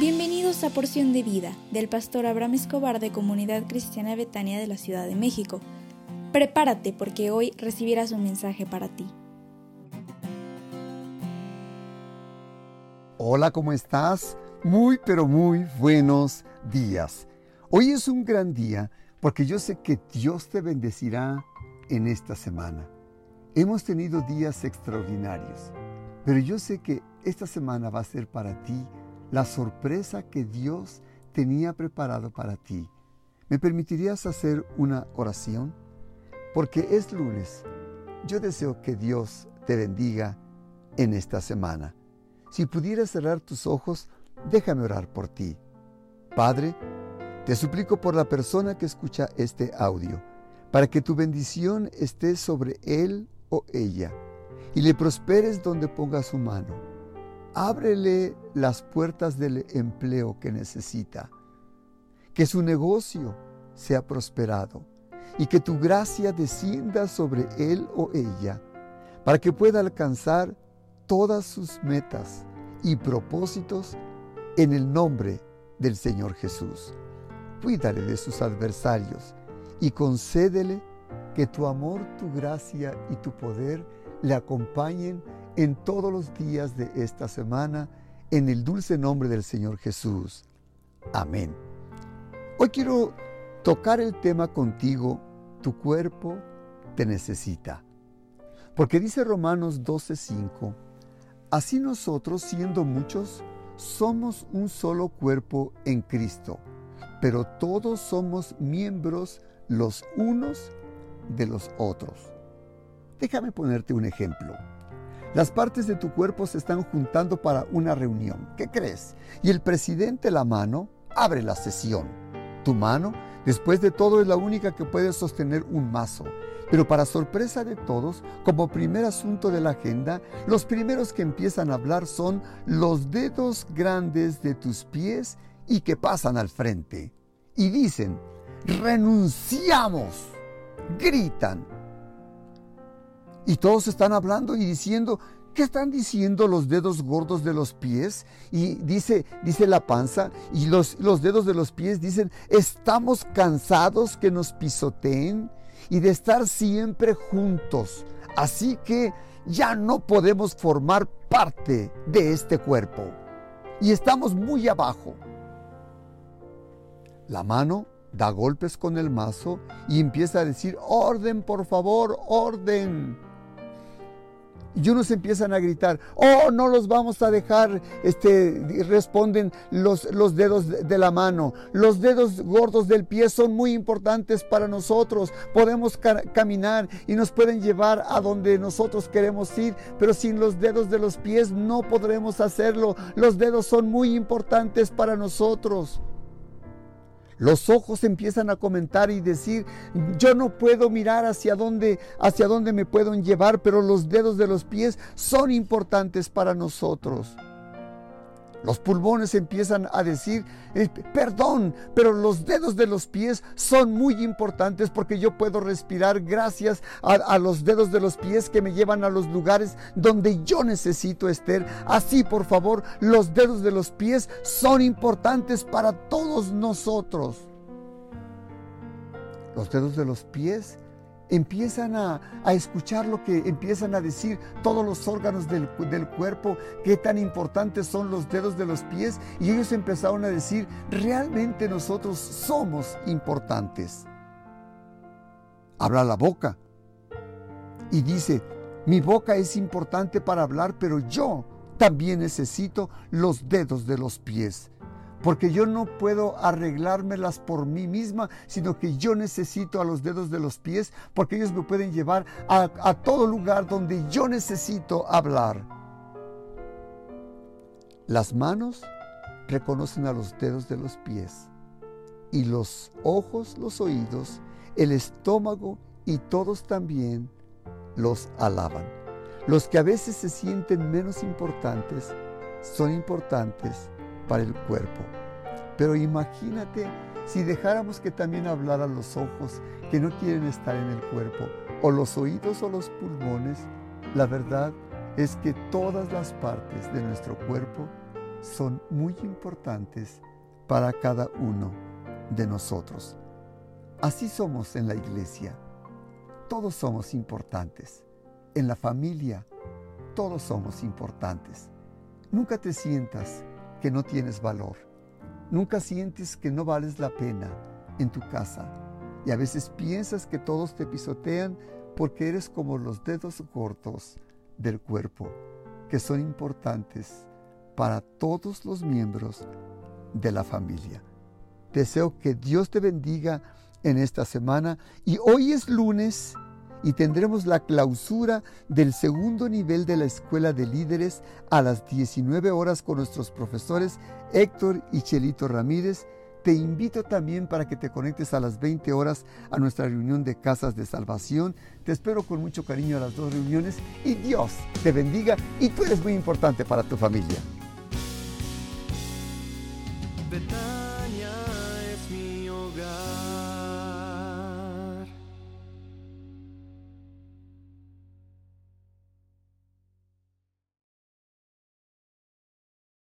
Bienvenidos a Porción de Vida del pastor Abraham Escobar de Comunidad Cristiana Betania de la Ciudad de México. Prepárate porque hoy recibirás un mensaje para ti. Hola, ¿cómo estás? Muy, pero muy buenos días. Hoy es un gran día porque yo sé que Dios te bendecirá en esta semana. Hemos tenido días extraordinarios, pero yo sé que esta semana va a ser para ti la sorpresa que Dios tenía preparado para ti. ¿Me permitirías hacer una oración? Porque es lunes. Yo deseo que Dios te bendiga en esta semana. Si pudieras cerrar tus ojos, déjame orar por ti. Padre, te suplico por la persona que escucha este audio, para que tu bendición esté sobre él o ella, y le prosperes donde ponga su mano ábrele las puertas del empleo que necesita, que su negocio sea prosperado y que tu gracia descienda sobre él o ella para que pueda alcanzar todas sus metas y propósitos en el nombre del Señor Jesús. Cuídale de sus adversarios y concédele que tu amor, tu gracia y tu poder le acompañen en todos los días de esta semana, en el dulce nombre del Señor Jesús. Amén. Hoy quiero tocar el tema contigo, tu cuerpo te necesita. Porque dice Romanos 12:5, así nosotros, siendo muchos, somos un solo cuerpo en Cristo, pero todos somos miembros los unos de los otros. Déjame ponerte un ejemplo. Las partes de tu cuerpo se están juntando para una reunión. ¿Qué crees? Y el presidente la mano abre la sesión. Tu mano, después de todo, es la única que puede sostener un mazo. Pero para sorpresa de todos, como primer asunto de la agenda, los primeros que empiezan a hablar son los dedos grandes de tus pies y que pasan al frente. Y dicen, renunciamos. Gritan, y todos están hablando y diciendo, ¿qué están diciendo los dedos gordos de los pies? Y dice, dice la panza, y los, los dedos de los pies dicen, estamos cansados que nos pisoteen y de estar siempre juntos. Así que ya no podemos formar parte de este cuerpo. Y estamos muy abajo. La mano da golpes con el mazo y empieza a decir, orden, por favor, orden. Y unos empiezan a gritar, oh, no los vamos a dejar, este, responden los, los dedos de la mano. Los dedos gordos del pie son muy importantes para nosotros. Podemos caminar y nos pueden llevar a donde nosotros queremos ir, pero sin los dedos de los pies no podremos hacerlo. Los dedos son muy importantes para nosotros. Los ojos empiezan a comentar y decir, yo no puedo mirar hacia dónde, hacia dónde me pueden llevar, pero los dedos de los pies son importantes para nosotros. Los pulmones empiezan a decir, eh, perdón, pero los dedos de los pies son muy importantes porque yo puedo respirar gracias a, a, los dedos de los pies que me llevan a los lugares donde yo necesito estar. Así, por favor, los dedos de los pies son importantes para todos nosotros. Los dedos de los pies empiezan a, escuchar lo que empiezan a decir todos los órganos del, del, cuerpo, qué tan importantes son los dedos de los pies, y ellos empezaron a decir, realmente nosotros somos importantes. Habla la boca y dice, mi boca es importante para hablar, pero yo también necesito los dedos de los pies porque yo no puedo arreglármelas por mí misma, sino que yo necesito a los dedos de los pies, porque ellos me pueden llevar a, todo lugar donde yo necesito hablar. Las manos reconocen a los dedos de los pies y los ojos, los oídos, el estómago y todos también los alaban. Los que a veces se sienten menos importantes son importantes para el cuerpo. Pero imagínate si dejáramos que también hablaran los ojos que no quieren estar en el cuerpo, o los oídos o los pulmones, la verdad es que todas las partes de nuestro cuerpo son muy importantes para cada uno de nosotros. Así somos en la iglesia. Todos somos importantes. En la familia, todos somos importantes. Nunca te sientas que no tienes valor. Nunca sientes que no vales la pena en tu casa. Y a veces piensas que todos te pisotean porque eres como los dedos cortos del cuerpo, que son importantes para todos los miembros de la familia. Deseo que Dios te bendiga en esta semana y hoy es lunes y tendremos la clausura del segundo nivel de la Escuela de Líderes a las 19 horas con nuestros profesores Héctor y Chelito Ramírez. Te invito también para que te conectes a las 20 horas a nuestra reunión de Casas de Salvación. Te espero con mucho cariño a las dos reuniones y Dios te bendiga y tú eres muy importante para tu familia.